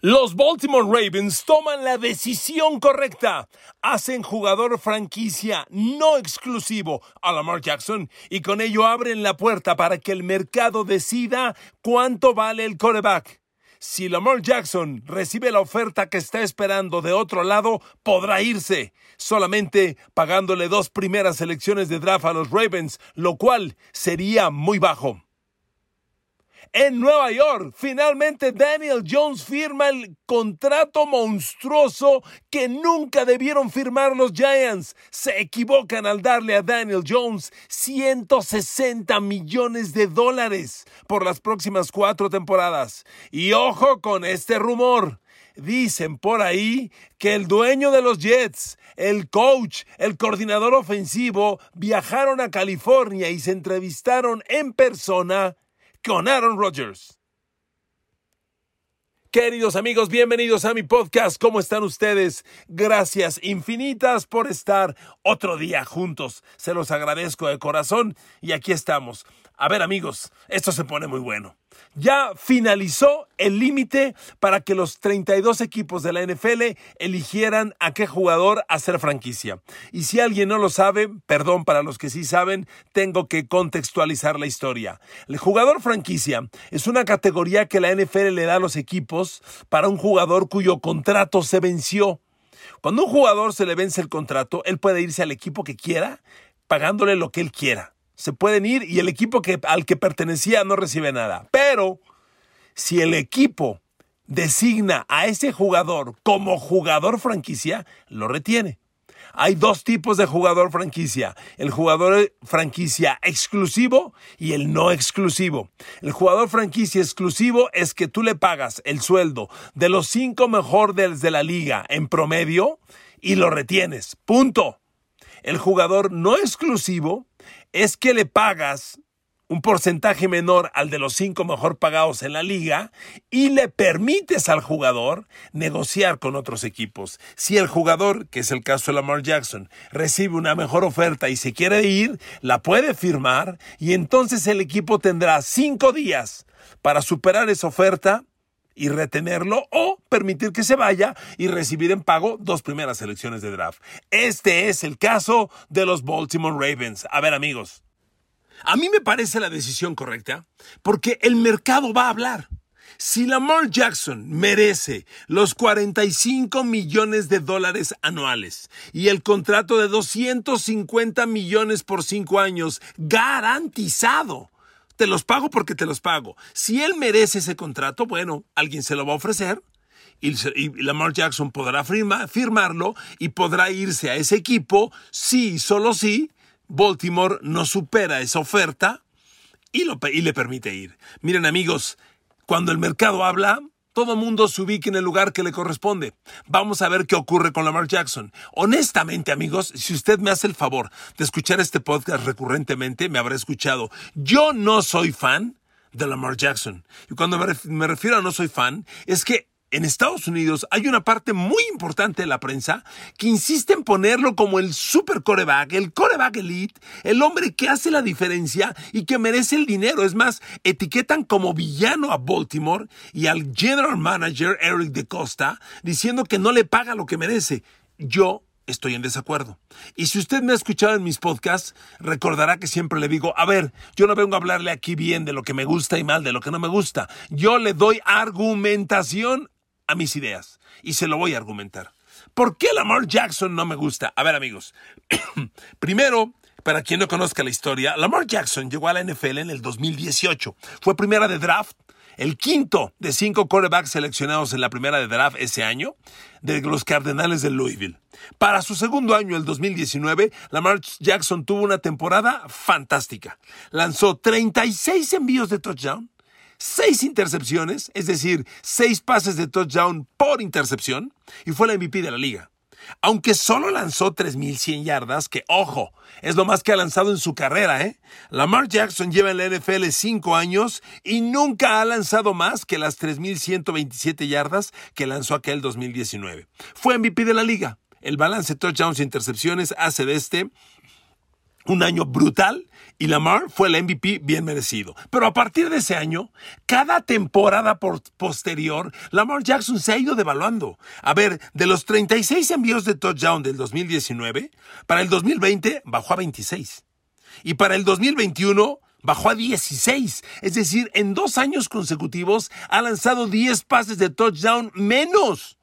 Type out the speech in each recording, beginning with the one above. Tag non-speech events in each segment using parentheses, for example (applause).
Los Baltimore Ravens toman la decisión correcta. Hacen jugador franquicia no exclusivo a Lamar Jackson y con ello abren la puerta para que el mercado decida cuánto vale el coreback. Si Lamar Jackson recibe la oferta que está esperando de otro lado, podrá irse, solamente pagándole dos primeras selecciones de draft a los Ravens, lo cual sería muy bajo en Nueva York. Finalmente Daniel Jones firma el contrato monstruoso que nunca debieron firmar los Giants. Se equivocan al darle a Daniel Jones 160 millones de dólares por las próximas cuatro temporadas. Y ojo con este rumor. Dicen por ahí que el dueño de los Jets, el coach, el coordinador ofensivo viajaron a California y se entrevistaron en persona con Aaron Rodgers. Queridos amigos, bienvenidos a mi podcast. ¿Cómo están ustedes? Gracias infinitas por estar otro día juntos. Se los agradezco de corazón y aquí estamos. A ver amigos, esto se pone muy bueno ya finalizó el límite para que los 32 equipos de la NFL eligieran a qué jugador hacer franquicia. Y si alguien no lo sabe, perdón para los que sí saben, tengo que contextualizar la historia. El jugador franquicia es una categoría que la NFL le da a los equipos para un jugador cuyo contrato se venció. Cuando un jugador se le vence el contrato, él puede irse al equipo que quiera, pagándole lo que él quiera se pueden ir y el equipo al que pertenecía no recibe nada. Pero si el equipo designa a ese jugador como jugador franquicia, lo retiene. Hay dos tipos de jugador franquicia, el jugador franquicia exclusivo y el no exclusivo. El jugador franquicia exclusivo es que tú le pagas el sueldo de los cinco mejores de la liga en promedio y lo retienes. Punto. El jugador no exclusivo es que le pagas un porcentaje menor al de los cinco mejor pagados en la liga y le permites al jugador negociar con otros equipos. Si el jugador, que es el caso de Lamar Jackson, recibe una mejor oferta y se quiere ir, la puede firmar y entonces el equipo tendrá cinco días para superar esa oferta y retenerlo o permitir que se vaya y recibir en pago dos primeras selecciones de draft. Este es el caso de los Baltimore Ravens. A ver amigos, a mí me parece la decisión correcta porque el mercado va a hablar. Si Lamar Jackson merece los 45 millones de dólares anuales y el contrato de 250 millones por cinco años garantizado, te los pago porque te los pago. Si él merece ese contrato, bueno, alguien se lo va a ofrecer y, Lamar Jackson podrá firmarlo y podrá irse a ese equipo si, solo si, Baltimore no supera esa oferta y, le permite ir. Miren amigos, cuando el mercado habla, todo mundo se ubique en el lugar que le corresponde. Vamos a ver qué ocurre con Lamar Jackson. Honestamente, amigos, si usted me hace el favor de escuchar este podcast recurrentemente, me habrá escuchado. Yo no soy fan de Lamar Jackson. Y cuando me refiero a no soy fan, es que en Estados Unidos hay una parte muy importante de la prensa que insiste en ponerlo como el super coreback, el coreback elite, el hombre que hace la diferencia y que merece el dinero. Es más, etiquetan como villano a Baltimore y al general manager Eric de Costa diciendo que no le paga lo que merece. Yo estoy en desacuerdo. Y si usted me ha escuchado en mis podcasts, recordará que siempre le digo, a ver, yo no vengo a hablarle aquí bien de lo que me gusta y mal de lo que no me gusta. Yo le doy argumentación a mis ideas y se lo voy a argumentar. ¿Por qué Lamar Jackson no me gusta? A ver amigos, (clears throat) primero, para quien no conozca la historia, Lamar Jackson llegó a la NFL en el 2018. Fue primera de draft, el quinto de cinco quarterbacks seleccionados en la primera de draft ese año de los Cardenales de Louisville. Para su segundo año, el 2019, Lamar Jackson tuvo una temporada fantástica. Lanzó 36 envíos de touchdown, seis intercepciones, es decir, seis pases de touchdown por intercepción, y fue la MVP de la liga. Aunque solo lanzó 3.100 yardas, que ojo, es lo más que ha lanzado en su carrera, ¿eh? Lamar Jackson lleva en la NFL 5 años y nunca ha lanzado más que las 3.127 yardas que lanzó aquel 2019. Fue MVP de la liga. El balance touchdowns e intercepciones hace de este un año brutal y Lamar fue el MVP bien merecido. Pero a partir de ese año, cada temporada posterior, Lamar Jackson se ha ido devaluando. A ver, de los 36 envíos de touchdown del 2019, para el 2020 bajó a 26. Y para el 2021 bajó a 16. Es decir, en dos años consecutivos ha lanzado 10 pases de touchdown menos.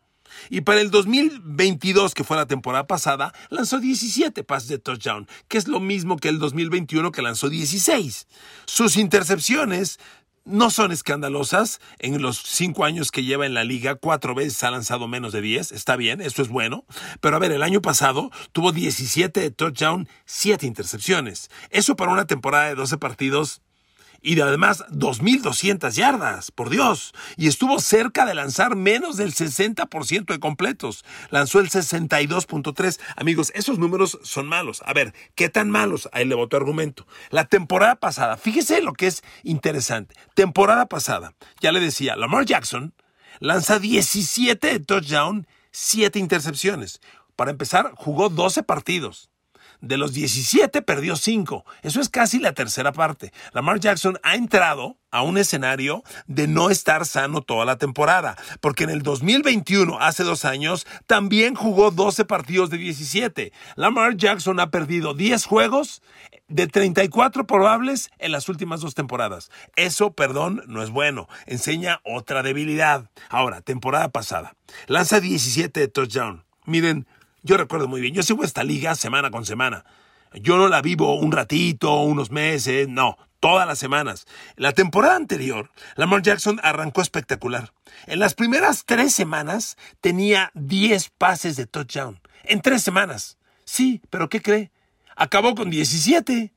Y para el 2022, que fue la temporada pasada, lanzó 17 pases de touchdown, que es lo mismo que el 2021 que lanzó 16. Sus intercepciones no son escandalosas. En los cinco años que lleva en la liga, cuatro veces ha lanzado menos de 10. Está bien, eso es bueno. Pero a ver, el año pasado tuvo 17 de touchdown, 7 intercepciones. Eso para una temporada de 12 partidos y además 2.200 yardas, por Dios. Y estuvo cerca de lanzar menos del 60% de completos. Lanzó el 62.3. Amigos, esos números son malos. A ver, ¿qué tan malos? Ahí le voto argumento. La temporada pasada, fíjese lo que es interesante. Temporada pasada, ya le decía, Lamar Jackson lanza 17 de touchdown, 7 intercepciones. Para empezar, jugó 12 partidos. De los 17 perdió 5. Eso es casi la tercera parte. Lamar Jackson ha entrado a un escenario de no estar sano toda la temporada, porque en el 2021, hace dos años, también jugó 12 partidos de 17. Lamar Jackson ha perdido 10 juegos de 34 probables en las últimas dos temporadas. Eso, perdón, no es bueno. Enseña otra debilidad. Ahora, temporada pasada. Lanza 17 de touchdown. Miren, yo recuerdo muy bien, yo sigo esta liga semana con semana. Yo no la vivo un ratito, unos meses, no, todas las semanas. La temporada anterior, Lamar Jackson arrancó espectacular. En las primeras tres semanas tenía 10 pases de touchdown. En tres semanas. Sí, pero ¿qué cree? Acabó con 17.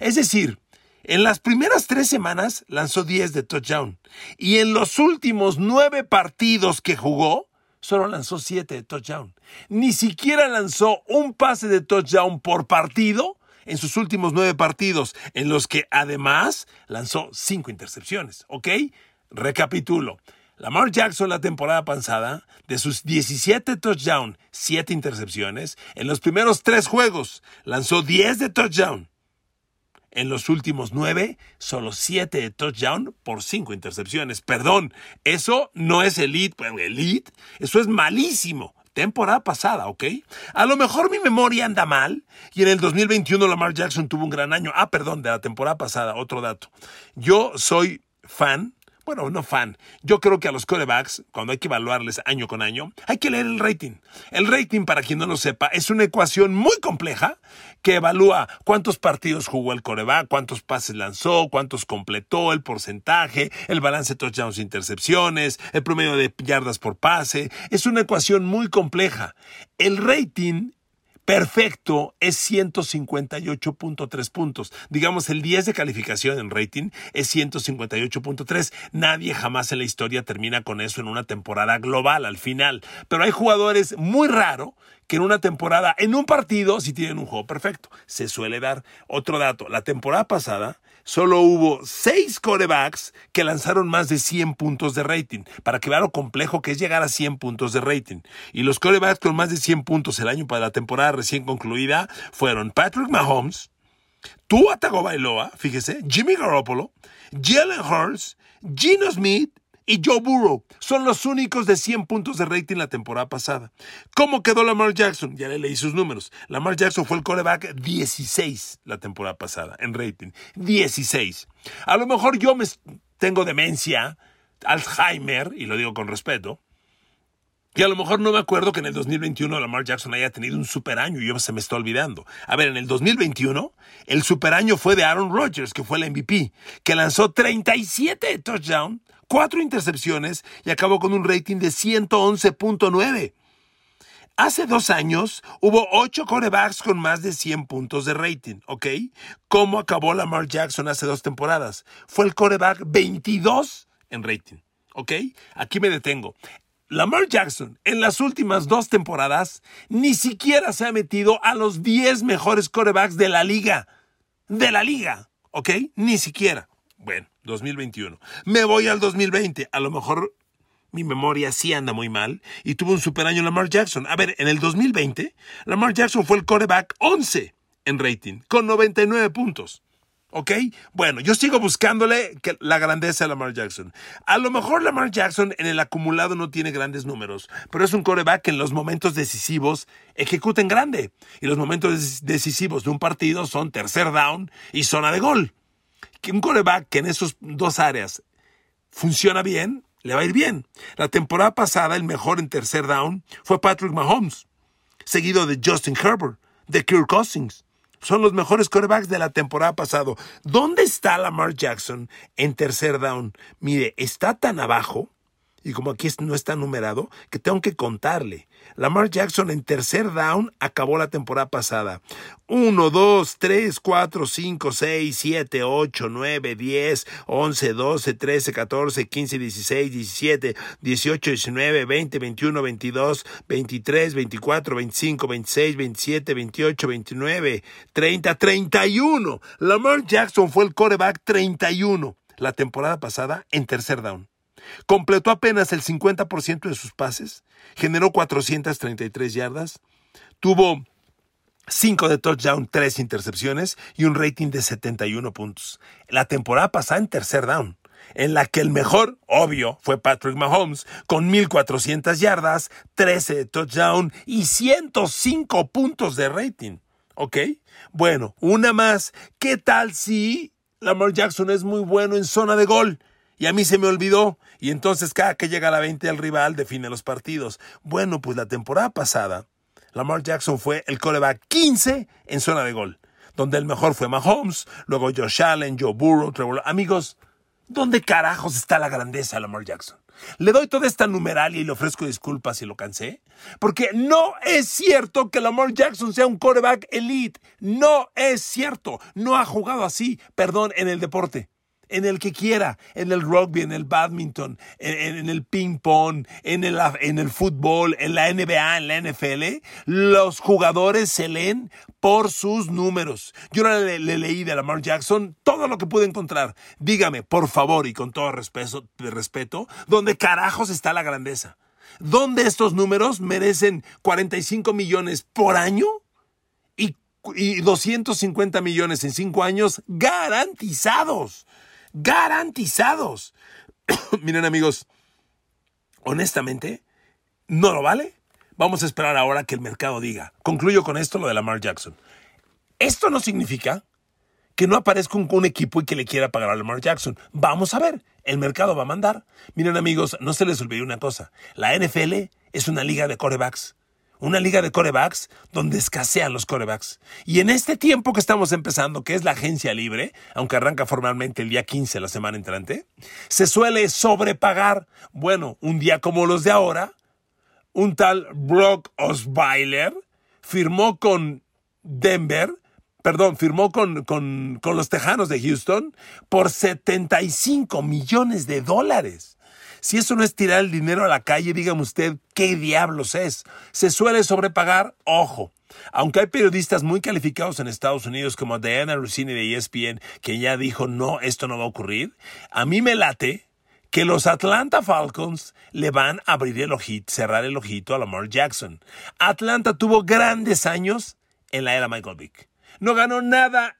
Es decir, en las primeras tres semanas lanzó 10 de touchdown. Y en los últimos nueve partidos que jugó, solo lanzó siete de touchdown. Ni siquiera lanzó un pase de touchdown por partido en sus últimos nueve partidos, en los que además lanzó cinco intercepciones. ¿Ok? Recapitulo. Lamar Jackson la temporada pasada, de sus 17 touchdown, 7 intercepciones, en los primeros tres juegos lanzó 10 de touchdown. En los últimos nueve, solo siete de touchdown por cinco intercepciones. Perdón, eso no es elite, pues, elite, eso es malísimo. Temporada pasada, ¿ok? A lo mejor mi memoria anda mal y en el 2021 Lamar Jackson tuvo un gran año. Ah, perdón, de la temporada pasada, otro dato. Yo soy fan bueno, no fan. Yo creo que a los corebacks, cuando hay que evaluarles año con año, hay que leer el rating. El rating, para quien no lo sepa, es una ecuación muy compleja que evalúa cuántos partidos jugó el coreback, cuántos pases lanzó, cuántos completó, el porcentaje, el balance de touchdowns e intercepciones, el promedio de yardas por pase. Es una ecuación muy compleja. El rating perfecto es 158.3 puntos. Digamos, el 10 de calificación en rating es 158.3. Nadie jamás en la historia termina con eso en una temporada global al final. Pero hay jugadores muy raro que en una temporada, en un partido, si tienen un juego perfecto. Se suele dar. Otro dato, la temporada pasada solo hubo seis corebacks que lanzaron más de 100 puntos de rating, para que vean lo complejo que es llegar a 100 puntos de rating. Y los corebacks con más de 100 puntos el año para la temporada recién concluida fueron Patrick Mahomes, Tua Tagovailoa, fíjese, Jimmy Garoppolo, Jalen Hurts, Gino Smith y Joe Burrow son los únicos de 100 puntos de rating la temporada pasada. ¿Cómo quedó Lamar Jackson? Ya le leí sus números. Lamar Jackson fue el coreback 16 la temporada pasada en rating. 16. A lo mejor yo me tengo demencia, Alzheimer, y lo digo con respeto, y a lo mejor no me acuerdo que en el 2021 Lamar Jackson haya tenido un super año y yo se me está olvidando. A ver, en el 2021 el super año fue de Aaron Rodgers, que fue el MVP, que lanzó 37 touchdowns, 4 intercepciones y acabó con un rating de 111.9. Hace dos años hubo ocho corebacks con más de 100 puntos de rating, ¿ok? ¿Cómo acabó Lamar Jackson hace dos temporadas? Fue el coreback 22 en rating, ¿ok? Aquí me detengo. Lamar Jackson en las últimas dos temporadas ni siquiera se ha metido a los 10 mejores corebacks de la liga. De la liga, ¿ok? Ni siquiera. Bueno, 2021. Me voy al 2020. A lo mejor mi memoria sí anda muy mal y tuvo un super año Lamar Jackson. A ver, en el 2020, Lamar Jackson fue el coreback 11 en rating, con 99 puntos. ¿Ok? Bueno, yo sigo buscándole la grandeza de Lamar Jackson. A lo mejor Lamar Jackson en el acumulado no tiene grandes números, pero es un coreback que en los momentos decisivos ejecuta en grande. Y los momentos decisivos de un partido son tercer down y zona de gol. Un coreback que en esas dos áreas funciona bien, le va a ir bien. La temporada pasada el mejor en tercer down fue Patrick Mahomes, seguido de Justin Herbert, de Kirk Cousins son los mejores quarterbacks de la temporada pasada. ¿Dónde está Lamar Jackson en tercer down? Mire, está tan abajo y como aquí no está numerado, que tengo que contarle. Lamar Jackson en tercer down acabó la temporada pasada. 1, 2, 3, 4, 5, 6, 7, 8, 9, 10, 11, 12, 13, 14, 15, 16, 17, 18, 19, 20, 21, 22, 23, 24, 25, 26, 27, 28, 29, 30, 31. Lamar Jackson fue el coreback 31 la temporada pasada en tercer down. Completó apenas el 50% de sus pases, generó 433 yardas, tuvo 5 de touchdown, 3 intercepciones y un rating de 71 puntos. La temporada pasada en tercer down, en la que el mejor, obvio, fue Patrick Mahomes, con 1.400 yardas, 13 de touchdown y 105 puntos de rating. ¿Ok? Bueno, una más. ¿Qué tal si Lamar Jackson es muy bueno en zona de gol? Y a mí se me olvidó. Y entonces cada que llega la 20 el rival define los partidos. Bueno, pues la temporada pasada, Lamar Jackson fue el coreback 15 en zona de gol. Donde el mejor fue Mahomes, luego Josh Allen, Joe Burrow, Trevor. Amigos, ¿dónde carajos está la grandeza de Lamar Jackson? Le doy toda esta numeralia y le ofrezco disculpas si lo cansé, porque no es cierto que Lamar Jackson sea un coreback elite. No es cierto. No ha jugado así, perdón, en el deporte en el que quiera, en el rugby, en el badminton, en, el ping pong, en el, en el fútbol, en la NBA, en la NFL, los jugadores se leen por sus números. Yo le, le, leí de Lamar Jackson todo lo que pude encontrar. Dígame, por favor, y con todo respeto, respeto ¿dónde carajos está la grandeza? ¿Dónde estos números merecen 45 millones por año? Y, y 250 millones en 5 años garantizados garantizados. (coughs) Miren amigos, honestamente, ¿no lo vale? Vamos a esperar ahora que el mercado diga. Concluyo con esto lo de Lamar Jackson. Esto no significa que no aparezca un, equipo y que le quiera pagar a Lamar Jackson. Vamos a ver, el mercado va a mandar. Miren amigos, no se les olvide una cosa. La NFL es una liga de corebacks una liga de corebacks donde escasean los corebacks. Y en este tiempo que estamos empezando, que es la agencia libre, aunque arranca formalmente el día 15 la semana entrante, se suele sobrepagar. Bueno, un día como los de ahora, un tal Brock Osweiler firmó con Denver, perdón, firmó con, con, con los Tejanos de Houston por 75 millones de dólares. Si eso no es tirar el dinero a la calle, dígame usted, ¿qué diablos es? Se suele sobrepagar, ojo. Aunque hay periodistas muy calificados en Estados Unidos como Diana Rossini de ESPN que ya dijo, no, esto no va a ocurrir, a mí me late que los Atlanta Falcons le van a abrir el ojito, cerrar el ojito a Lamar Jackson. Atlanta tuvo grandes años en la era Michael Vick. No ganó nada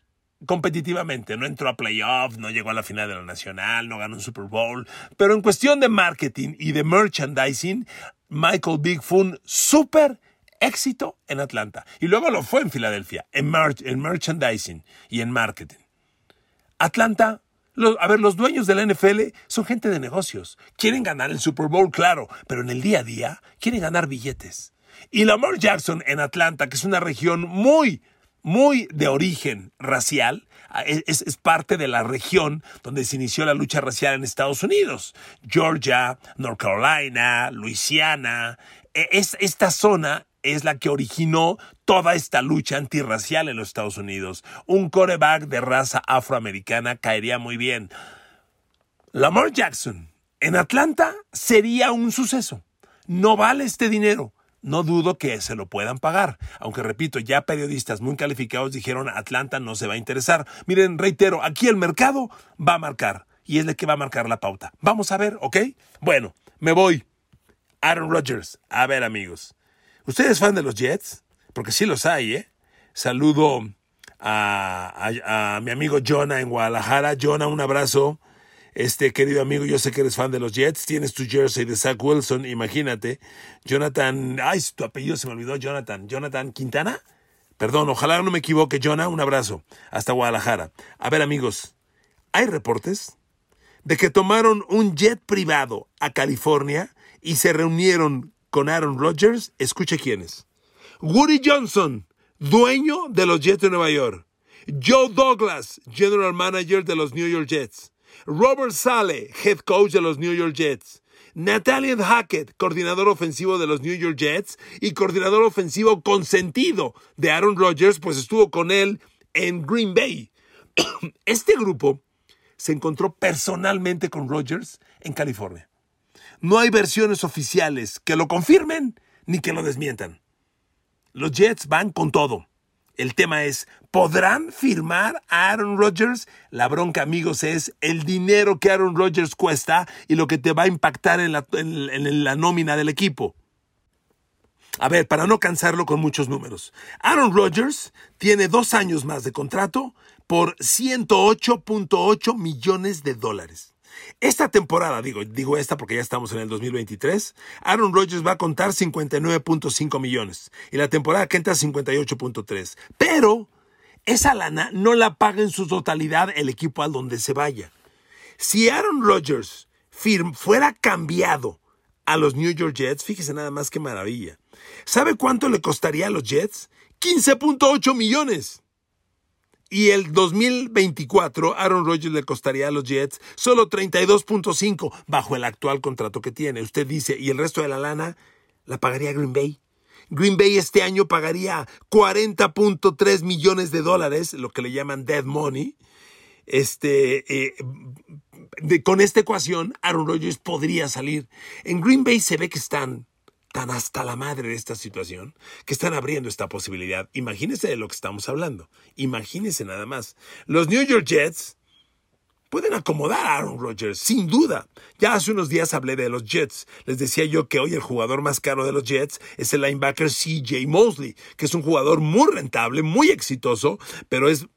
competitivamente. No entró a playoffs, no llegó a la final de la Nacional, no ganó un Super Bowl. Pero en cuestión de marketing y de merchandising, Michael Big fue un súper éxito en Atlanta. Y luego lo fue en Filadelfia, en, en merchandising y en marketing. Atlanta a ver, los dueños de la NFL son gente de negocios. Quieren ganar el Super Bowl, claro, pero en el día a día quieren ganar billetes. Y Lamar Jackson en Atlanta, que es una región muy, muy de origen racial, es, parte de la región donde se inició la lucha racial en Estados Unidos. Georgia, North Carolina, Louisiana. E, es, esta zona es la que originó toda esta lucha antirracial en los Estados Unidos. Un coreback de raza afroamericana caería muy bien. Lamar Jackson en Atlanta sería un suceso. No vale este dinero no dudo que se lo puedan pagar. Aunque repito, ya periodistas muy calificados dijeron Atlanta no se va a interesar. Miren, reitero, aquí el mercado va a marcar y es el que va a marcar la pauta. Vamos a ver, ¿ok? Bueno, me voy. Aaron Rodgers. A ver, amigos. ¿Ustedes fan de los Jets? Porque sí los hay, ¿eh? Saludo a, mi amigo Jonah en Guadalajara. Jonah, un abrazo. Este querido amigo, yo sé que eres fan de los Jets, tienes tu jersey de Zach Wilson, imagínate. Jonathan, ay, tu apellido se me olvidó, Jonathan. Jonathan Quintana. Perdón, ojalá no me equivoque, Jonah, un abrazo. Hasta Guadalajara. A ver, amigos, hay reportes de que tomaron un jet privado a California y se reunieron con Aaron Rodgers. Escuche quiénes. Woody Johnson, dueño de los Jets de Nueva York. Joe Douglas, general manager de los New York Jets. Robert Sale, head coach de los New York Jets. Nathaniel Hackett, coordinador ofensivo de los New York Jets y coordinador ofensivo consentido de Aaron Rodgers, pues estuvo con él en Green Bay. (clears throat) Este grupo se encontró personalmente con Rodgers en California. No hay versiones oficiales que lo confirmen ni que lo desmientan. Los Jets van con todo. El tema es, ¿podrán firmar a Aaron Rodgers? La bronca, amigos, es el dinero que Aaron Rodgers cuesta y lo que te va a impactar en la, en la nómina del equipo. A ver, para no cansarlo con muchos números. Aaron Rodgers tiene dos años más de contrato por 108.8 millones de dólares. Esta temporada, digo, digo esta porque ya estamos en el 2023, Aaron Rodgers va a contar 59.5 millones y la temporada que entra 58.3. Pero esa lana no la paga en su totalidad el equipo al donde se vaya. Si Aaron Rodgers fuera cambiado a los New York Jets, fíjese nada más qué maravilla. ¿Sabe cuánto le costaría a los Jets? 15.8 millones. Y el 2024, Aaron Rodgers le costaría a los Jets solo 32.5 bajo el actual contrato que tiene. Usted dice, ¿y el resto de la lana la pagaría Green Bay? Green Bay este año pagaría 40.3 millones de dólares, lo que le llaman dead money. Este, eh, con esta ecuación, Aaron Rodgers podría salir. En Green Bay se ve que están tan hasta la madre de esta situación que están abriendo esta posibilidad. Imagínense de lo que estamos hablando. Imagínense nada más. Los New York Jets pueden acomodar a Aaron Rodgers, sin duda. Ya hace unos días hablé de los Jets. Les decía yo que hoy el jugador más caro de los Jets es el linebacker CJ Mosley, que es un jugador muy rentable, muy exitoso, pero es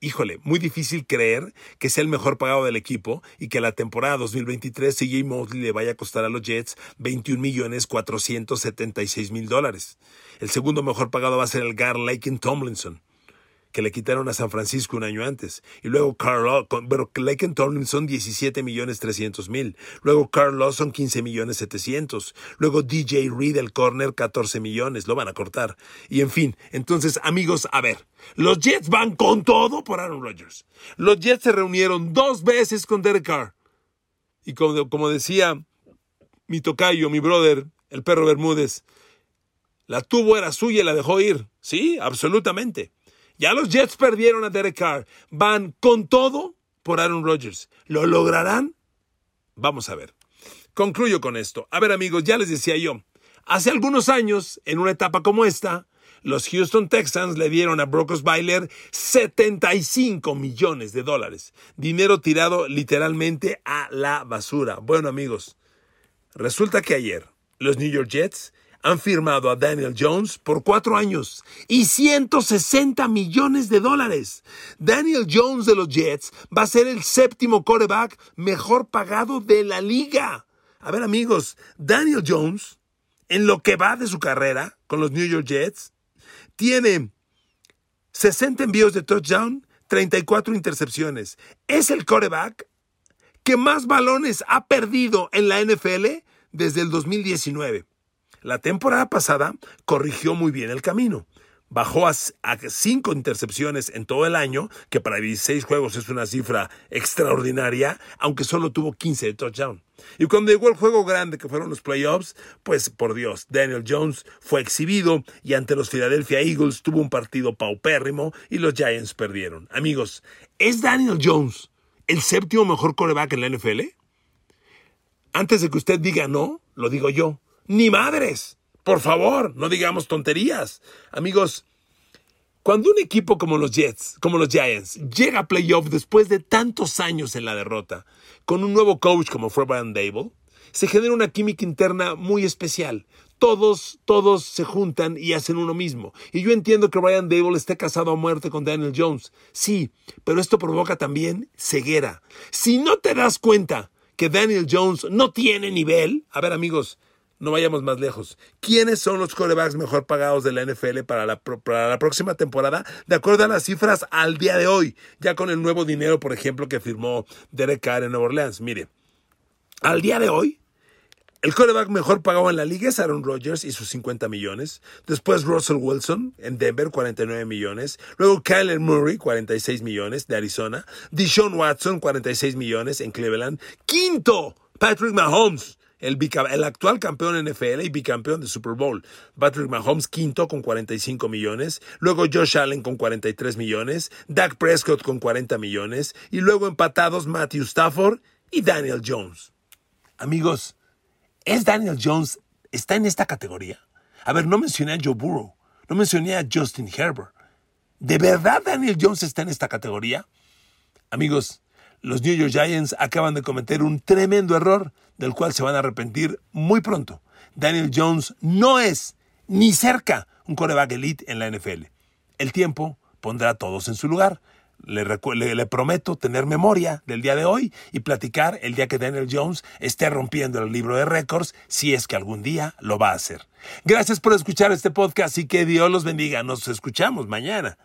híjole, muy difícil creer que sea el mejor pagado del equipo y que la temporada 2023 CJ Mosley le vaya a costar a los Jets 21 millones 476 mil dólares. El segundo mejor pagado va a ser el Gar Laken Tomlinson que le quitaron a San Francisco un año antes. Y luego Carl pero Laken Tomlinson 17 millones 300 mil. Luego Carl Lawson 15 millones 700. Luego DJ Reed el corner 14 millones. Lo van a cortar. Y en fin, entonces amigos, a ver. Los Jets van con todo por Aaron Rodgers. Los Jets se reunieron dos veces con Derek Carr. Y como, como decía mi tocayo, mi brother, el perro Bermúdez, la tuvo, era suya y la dejó ir. Sí, absolutamente. Ya los Jets perdieron a Derek Carr. Van con todo por Aaron Rodgers. ¿Lo lograrán? Vamos a ver. Concluyo con esto. A ver amigos, ya les decía yo, hace algunos años, en una etapa como esta, los Houston Texans le dieron a Brock Osweiler 75 millones de dólares. Dinero tirado literalmente a la basura. Bueno amigos, resulta que ayer los New York Jets han firmado a Daniel Jones por cuatro años y 160 millones de dólares. Daniel Jones de los Jets va a ser el séptimo quarterback mejor pagado de la liga. A ver amigos, Daniel Jones, en lo que va de su carrera con los New York Jets, tiene 60 envíos de touchdown, 34 intercepciones. Es el quarterback que más balones ha perdido en la NFL desde el 2019. La temporada pasada corrigió muy bien el camino. Bajó a, cinco intercepciones en todo el año, que para 16 juegos es una cifra extraordinaria, aunque solo tuvo 15 de touchdown. Y cuando llegó el juego grande, que fueron los playoffs, pues por Dios, Daniel Jones fue exhibido y ante los Philadelphia Eagles tuvo un partido paupérrimo y los Giants perdieron. Amigos, ¿es Daniel Jones el séptimo mejor coreback en la NFL? Antes de que usted diga no, lo digo yo. Ni madres. Por favor, no digamos tonterías. Amigos, cuando un equipo como los Jets, como los Giants, llega a playoff después de tantos años en la derrota, con un nuevo coach como fue Brian Dable, se genera una química interna muy especial. todos, todos se juntan y hacen uno mismo. Y yo entiendo que Brian Dable esté casado a muerte con Daniel Jones. Sí, pero esto provoca también ceguera. Si no te das cuenta que Daniel Jones no tiene nivel, a ver amigos, no vayamos más lejos. ¿Quiénes son los corebacks mejor pagados de la NFL para la, próxima temporada? De acuerdo a las cifras al día de hoy, ya con el nuevo dinero, por ejemplo, que firmó Derek Carr en Nueva Orleans. Mire, al día de hoy, el coreback mejor pagado en la liga es Aaron Rodgers y sus 50 millones. Después Russell Wilson en Denver, 49 millones. Luego Kyler Murray, 46 millones de Arizona. Deshaun Watson, 46 millones en Cleveland. Quinto, Patrick Mahomes. El, el, actual campeón NFL y bicampeón de Super Bowl. Patrick Mahomes quinto con 45 millones. Luego Josh Allen con 43 millones. Dak Prescott con 40 millones. Y luego empatados Matthew Stafford y Daniel Jones. Amigos, ¿Es Daniel Jones? ¿Está en esta categoría? A ver, no mencioné a Joe Burrow, no mencioné a Justin Herbert. ¿De verdad Daniel Jones está en esta categoría? Amigos, los New York Giants acaban de cometer un tremendo error del cual se van a arrepentir muy pronto. Daniel Jones no es ni cerca un coreback elite en la NFL. El tiempo pondrá a todos en su lugar. Le, le, prometo tener memoria del día de hoy y platicar el día que Daniel Jones esté rompiendo el libro de récords, si es que algún día lo va a hacer. Gracias por escuchar este podcast y que Dios los bendiga. Nos escuchamos mañana.